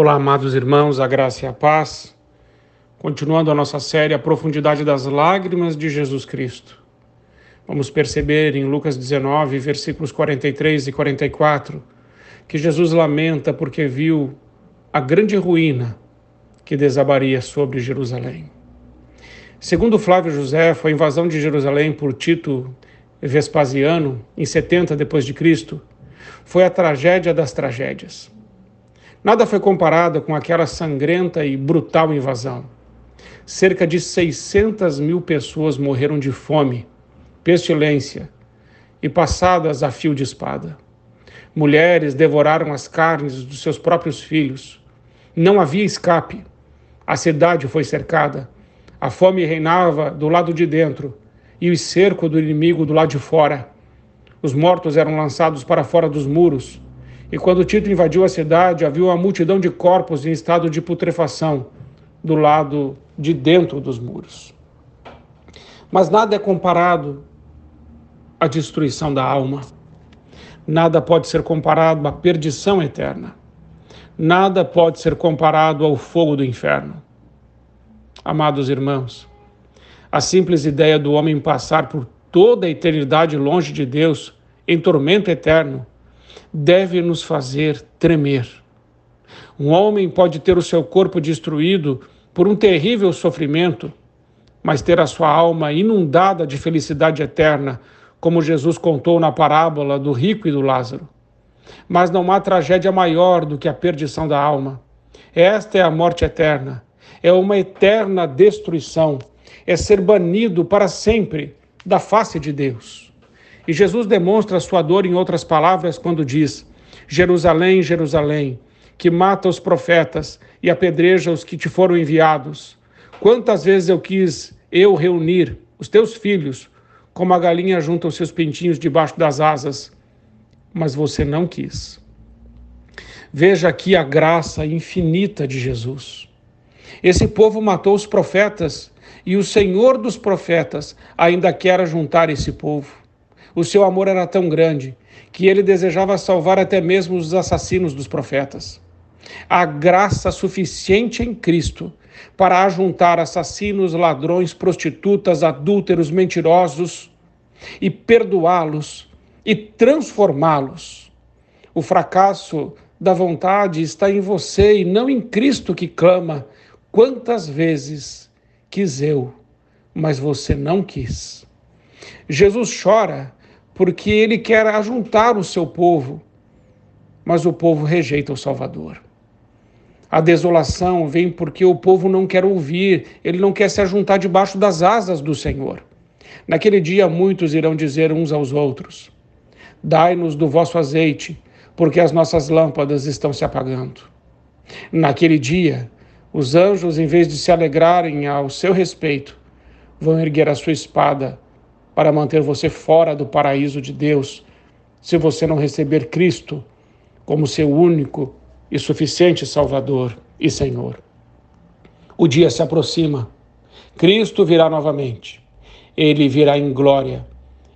Olá, amados irmãos, a graça e a paz. Continuando a nossa série A Profundidade das Lágrimas de Jesus Cristo. Vamos perceber em Lucas 19, versículos 43 e 44, que Jesus lamenta porque viu a grande ruína que desabaria sobre Jerusalém. Segundo Flávio José, a invasão de Jerusalém por Tito Vespasiano em 70 depois de Cristo foi a tragédia das tragédias. Nada foi comparado com aquela sangrenta e brutal invasão. Cerca de 600 mil pessoas morreram de fome, pestilência e passadas a fio de espada. Mulheres devoraram as carnes dos seus próprios filhos. Não havia escape. A cidade foi cercada. A fome reinava do lado de dentro e o cerco do inimigo do lado de fora. Os mortos eram lançados para fora dos muros e quando Tito invadiu a cidade, havia uma multidão de corpos em estado de putrefação do lado de dentro dos muros. Mas nada é comparado à destruição da alma. Nada pode ser comparado à perdição eterna. Nada pode ser comparado ao fogo do inferno. Amados irmãos, a simples ideia do homem passar por toda a eternidade longe de Deus, em tormento eterno, deve nos fazer tremer. Um homem pode ter o seu corpo destruído por um terrível sofrimento, mas ter a sua alma inundada de felicidade eterna, como Jesus contou na parábola do rico e do Lázaro. Mas não há tragédia maior do que a perdição da alma. Esta é a morte eterna, é uma eterna destruição, é ser banido para sempre da face de Deus. E Jesus demonstra sua dor em outras palavras quando diz: Jerusalém, Jerusalém, que mata os profetas e apedreja os que te foram enviados. Quantas vezes eu quis eu reunir os teus filhos, como a galinha junta os seus pintinhos debaixo das asas, mas você não quis. Veja aqui a graça infinita de Jesus. Esse povo matou os profetas e o Senhor dos profetas ainda quer juntar esse povo. O seu amor era tão grande que ele desejava salvar até mesmo os assassinos dos profetas. A graça suficiente em Cristo para ajuntar assassinos, ladrões, prostitutas, adúlteros, mentirosos e perdoá-los e transformá-los. O fracasso da vontade está em você e não em Cristo que clama: quantas vezes quis eu, mas você não quis. Jesus chora porque ele quer ajuntar o seu povo, mas o povo rejeita o Salvador. A desolação vem porque o povo não quer ouvir, ele não quer se ajuntar debaixo das asas do Senhor. Naquele dia, muitos irão dizer uns aos outros: Dai-nos do vosso azeite, porque as nossas lâmpadas estão se apagando. Naquele dia, os anjos, em vez de se alegrarem ao seu respeito, vão erguer a sua espada para manter você fora do paraíso de Deus, se você não receber Cristo como seu único e suficiente Salvador e Senhor. O dia se aproxima. Cristo virá novamente. Ele virá em glória.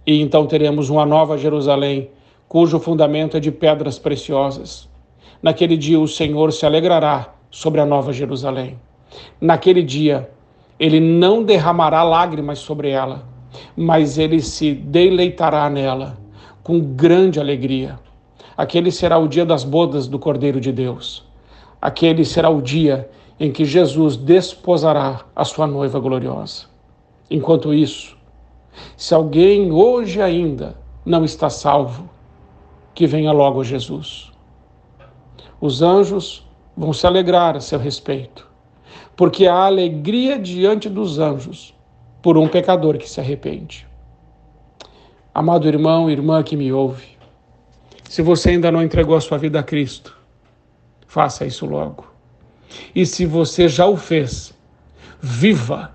E então teremos uma nova Jerusalém, cujo fundamento é de pedras preciosas. Naquele dia o Senhor se alegrará sobre a nova Jerusalém. Naquele dia ele não derramará lágrimas sobre ela, mas ele se deleitará nela com grande alegria. Aquele será o dia das bodas do Cordeiro de Deus. Aquele será o dia em que Jesus desposará a sua noiva gloriosa. Enquanto isso, se alguém hoje ainda não está salvo, que venha logo Jesus. Os anjos vão se alegrar a seu respeito, porque a alegria diante dos anjos por um pecador que se arrepende. Amado irmão, irmã que me ouve, se você ainda não entregou a sua vida a Cristo, faça isso logo. E se você já o fez, viva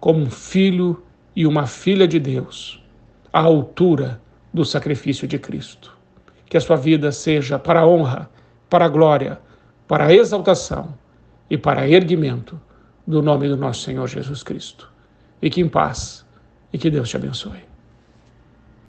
como um filho e uma filha de Deus, à altura do sacrifício de Cristo. Que a sua vida seja para a honra, para a glória, para a exaltação e para erguimento do nome do nosso Senhor Jesus Cristo. Fique em paz e que Deus te abençoe.